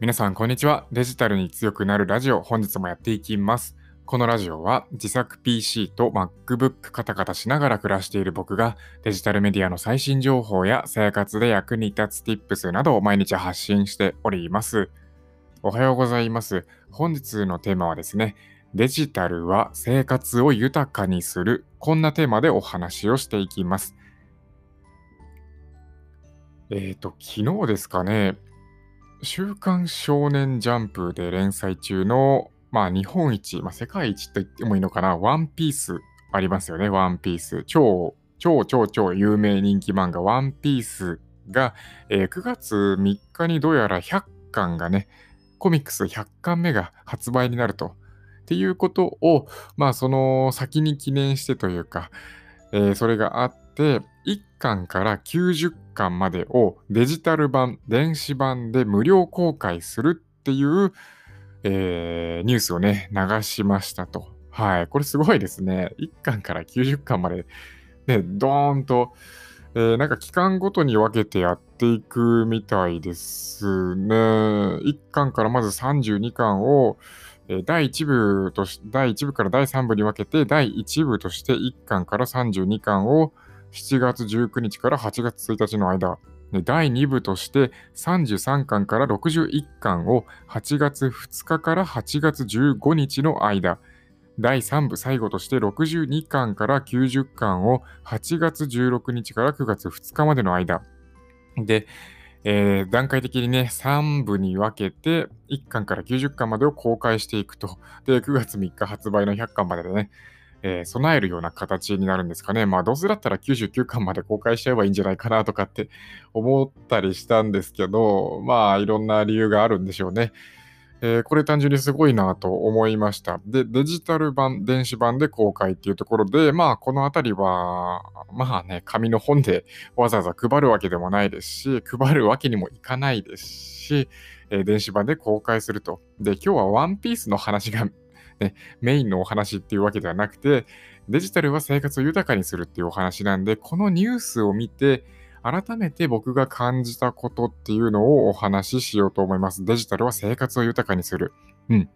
皆さん、こんにちは。デジタルに強くなるラジオ、本日もやっていきます。このラジオは自作 PC と MacBook カタカタしながら暮らしている僕がデジタルメディアの最新情報や生活で役に立つ Tips などを毎日発信しております。おはようございます。本日のテーマはですね、デジタルは生活を豊かにする。こんなテーマでお話をしていきます。えっ、ー、と、昨日ですかね、週刊少年ジャンプで連載中の、まあ日本一、まあ世界一と言ってもいいのかな、ワンピースありますよね、ワンピース。超、超超超有名人気漫画、ワンピースが、えー、9月3日にどうやら100巻がね、コミックス100巻目が発売になると。っていうことを、まあその先に記念してというか、えー、それがあって、1巻から90巻までをデジタル版、電子版で無料公開するっていう、えー、ニュースをね、流しましたと。はい。これすごいですね。1巻から90巻まで、ね、ドーンと、えー、なんか期間ごとに分けてやっていくみたいですね。1巻からまず32巻を、第1部とし、第1部から第3部に分けて、第1部として1巻から32巻を、7月19日から8月1日の間、第2部として33巻から61巻を8月2日から8月15日の間、第3部最後として62巻から90巻を8月16日から9月2日までの間、で、えー、段階的にね、3部に分けて1巻から90巻までを公開していくと。で、9月3日発売の100巻まででね、えー、備えるような形になるんですかね。まあ、どうせだったら99巻まで公開しちゃえばいいんじゃないかなとかって思ったりしたんですけど、まあ、いろんな理由があるんでしょうね。えー、これ単純にすごいなと思いました。で、デジタル版、電子版で公開っていうところで、まあ、このあたりは、まあね、紙の本でわざわざ配るわけでもないですし、配るわけにもいかないですし、えー、電子版で公開すると。で、今日はワンピースの話がね、メインのお話っていうわけではなくて、デジタルは生活を豊かにするっていうお話なんで、このニュースを見て、改めて僕が感じたことっていうのをお話ししようと思います。デジタルは生活を豊かにする。うん。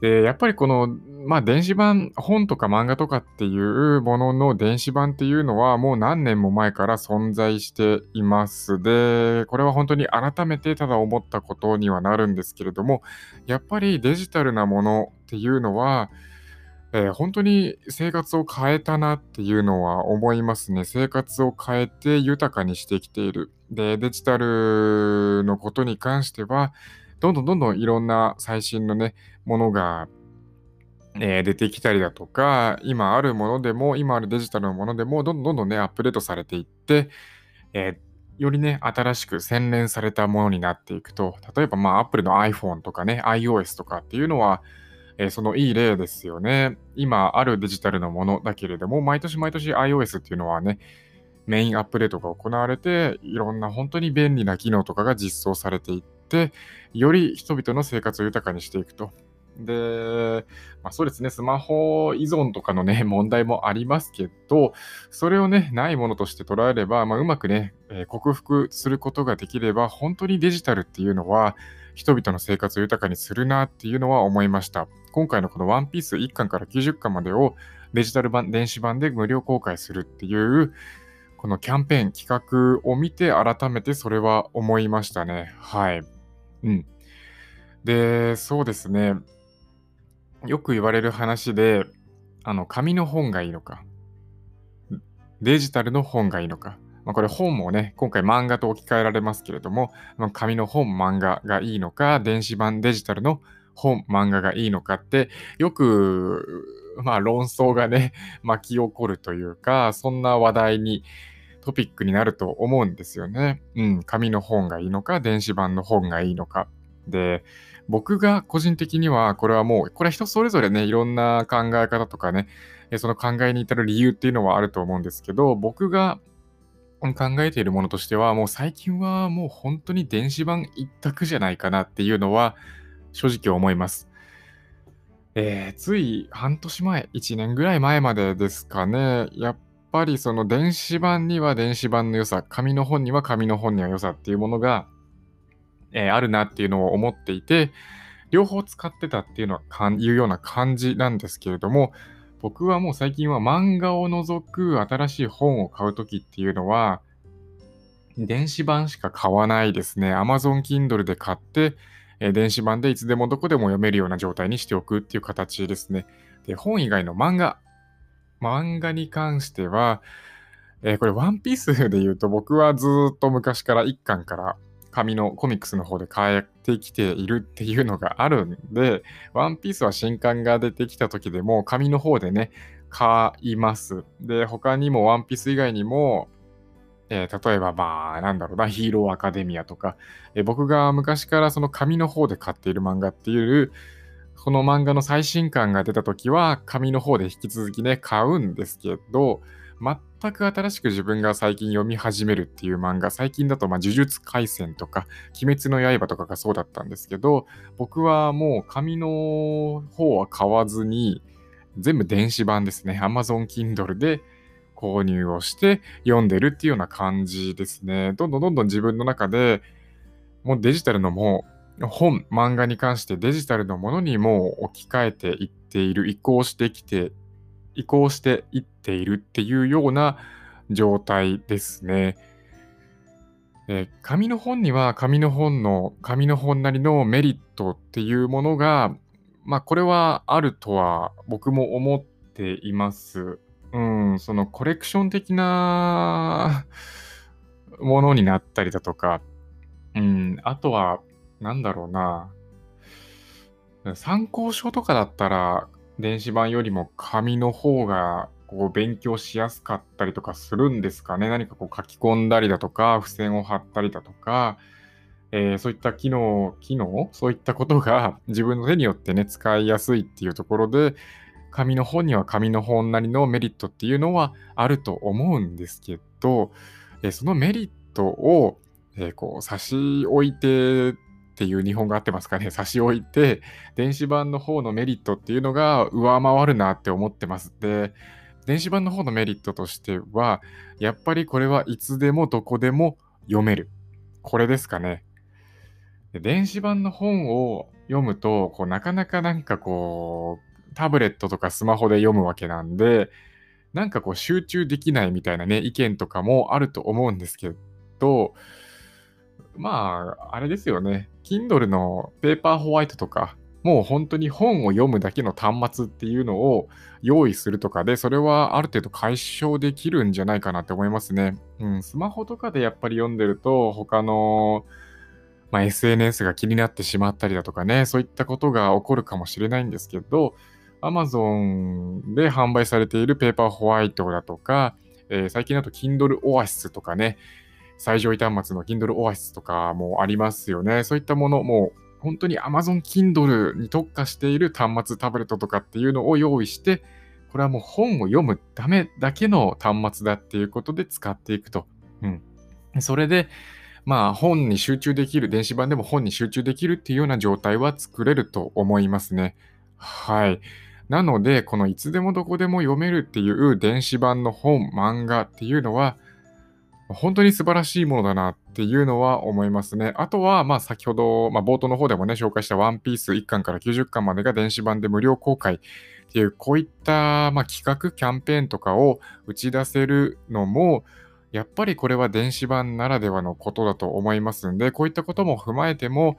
で、やっぱりこの、まあ、電子版、本とか漫画とかっていうものの電子版っていうのはもう何年も前から存在しています。で、これは本当に改めてただ思ったことにはなるんですけれども、やっぱりデジタルなものっていうのは、えー、本当に生活を変えたなっていうのは思いますね。生活を変えて豊かにしてきている。で、デジタルのことに関しては、どんどんどんどんいろんな最新のね、ものが、えー、出てきたりだとか、今あるものでも、今あるデジタルのものでも、どんどんどんどんね、アップデートされていって、えー、よりね、新しく洗練されたものになっていくと、例えば、まあ、Apple の iPhone とかね、iOS とかっていうのは、えー、そのいい例ですよね。今あるデジタルのものだけれども、毎年毎年 iOS っていうのはね、メインアップデートが行われて、いろんな本当に便利な機能とかが実装されていって、より人々の生活を豊かにしていくと。で、まあ、そうですね、スマホ依存とかのね、問題もありますけど、それをね、ないものとして捉えれば、まあ、うまくね、えー、克服することができれば、本当にデジタルっていうのは、人々の生活を豊かにするなっていうのは思いました。今回のこのワンピース1巻から90巻までをデジタル版、電子版で無料公開するっていう、このキャンペーン、企画を見て改めてそれは思いましたね。はい。うん。で、そうですね。よく言われる話で、あの、紙の本がいいのか、デジタルの本がいいのか。まあ、これ本もね、今回漫画と置き換えられますけれども、ま、紙の本、漫画がいいのか、電子版デジタルの本、漫画がいいのかって、よく、まあ論争がね、巻き起こるというか、そんな話題に、トピックになると思うんですよね。うん、紙の本がいいのか、電子版の本がいいのか。で、僕が個人的には、これはもう、これは人それぞれね、いろんな考え方とかね、その考えに至る理由っていうのはあると思うんですけど、僕が考えているものとしては、もう最近はもう本当に電子版一択じゃないかなっていうのは、正直思います。えー、つい半年前、1年ぐらい前までですかね、やっぱりその電子版には電子版の良さ、紙の本には紙の本には良さっていうものがえー、あるなっていうのを思っていて、両方使ってたっていうのはかんいうような感じなんですけれども、僕はもう最近は漫画を除く新しい本を買うときっていうのは、電子版しか買わないですね。Amazon Kindle で買って、え電子版でいつでもどこでも読めるような状態にしておくっていう形ですね。で、本以外の漫画。漫画に関しては、えー、これワンピースで言うと僕はずっと昔から1巻から紙のコミックスの方で変えてきているっていうのがあるんで、ワンピースは新刊が出てきた時でも紙の方でね、買います。で、他にもワンピース以外にも、えー、例えばまあ、なんだろうな、ヒーローアカデミアとか、えー、僕が昔からその紙の方で買っている漫画っていう、この漫画の最新刊が出た時は紙の方で引き続きね、買うんですけど、全く新しく自分が最近読み始めるっていう漫画、最近だと、まあ、呪術廻戦とか、鬼滅の刃とかがそうだったんですけど、僕はもう紙の方は買わずに、全部電子版ですね。Amazon Kindle で購入をして読んでるっていうような感じですね。どんどんどんどん自分の中で、もうデジタルのもう本、漫画に関してデジタルのものにも置き換えていっている、移行してきて移行していっているっていうような状態ですね。え紙の本には紙の本の紙の本なりのメリットっていうものが、まあこれはあるとは僕も思っています。うん、そのコレクション的な ものになったりだとか、うん、あとは、なんだろうな、参考書とかだったら、電子版よりも紙の方がこう勉強しやすかったりとかするんですかね。何かこう書き込んだりだとか、付箋を貼ったりだとか、えー、そういった機能、機能？そういったことが自分の手によってね、使いやすいっていうところで、紙の本には紙の本なりのメリットっていうのはあると思うんですけど、えー、そのメリットを、えー、こう差し置いてっていう日本語合ってますかね、差し置いて、電子版の方のメリットっていうのが上回るなって思ってます。で、電子版の方のメリットとしては、やっぱりこれはいつでもどこでも読める。これですかね。電子版の本を読むと、こうなかなかなんかこう、タブレットとかスマホで読むわけなんで、なんかこう集中できないみたいなね、意見とかもあると思うんですけど、まあ、あれですよね。Kindle のペーパーホワイトとか、もう本当に本を読むだけの端末っていうのを用意するとかで、それはある程度解消できるんじゃないかなって思いますね。うん、スマホとかでやっぱり読んでると、他の、まあ、SNS が気になってしまったりだとかね、そういったことが起こるかもしれないんですけど、Amazon で販売されているペーパーホワイトだとか、えー、最近だと Kindle Oasis とかね、最上位端末の Kindle Oasis とかもありますよね。そういったもの、も本当に Amazon Kindle に特化している端末、タブレットとかっていうのを用意して、これはもう本を読むためだけの端末だっていうことで使っていくと。うん。それで、まあ本に集中できる、電子版でも本に集中できるっていうような状態は作れると思いますね。はい。なので、このいつでもどこでも読めるっていう電子版の本、漫画っていうのは、本当に素晴らしいものだなっていうのは思いますね。あとは、まあ先ほど、まあ、冒頭の方でもね、紹介したワンピース1巻から90巻までが電子版で無料公開っていう、こういった、まあ、企画、キャンペーンとかを打ち出せるのも、やっぱりこれは電子版ならではのことだと思いますんで、こういったことも踏まえても、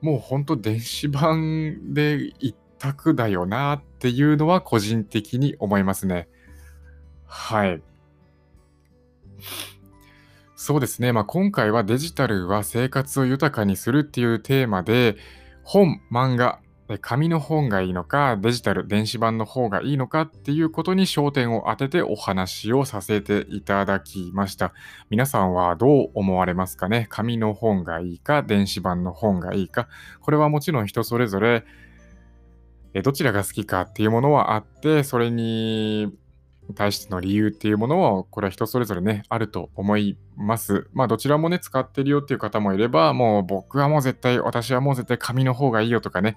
もう本当電子版で一択だよなっていうのは個人的に思いますね。はい。そうですね。まあ、今回はデジタルは生活を豊かにするっていうテーマで、本、漫画、紙の本がいいのか、デジタル、電子版の方がいいのかっていうことに焦点を当ててお話をさせていただきました。皆さんはどう思われますかね？紙の本がいいか、電子版の本がいいか。これはもちろん人それぞれ、どちらが好きかっていうものはあって、それに対しての理由っていうものを、これは人それぞれね、あると思います。まあ、どちらもね、使ってるよっていう方もいれば、もう僕はもう絶対、私はもう絶対紙の方がいいよとかね、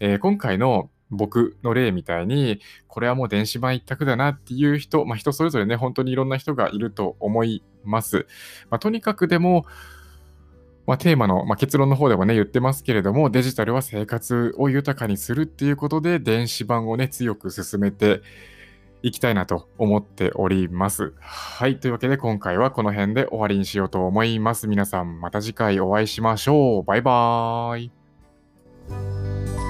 えー、今回の僕の例みたいに、これはもう電子版一択だなっていう人、まあ、人それぞれね、本当にいろんな人がいると思います。まあ、とにかくでも、まあ、テーマの、まあ、結論の方でもね、言ってますけれども、デジタルは生活を豊かにするっていうことで、電子版をね、強く進めていきたいなと思っております。はい。というわけで、今回はこの辺で終わりにしようと思います。皆さん、また次回お会いしましょう。バイバーイ。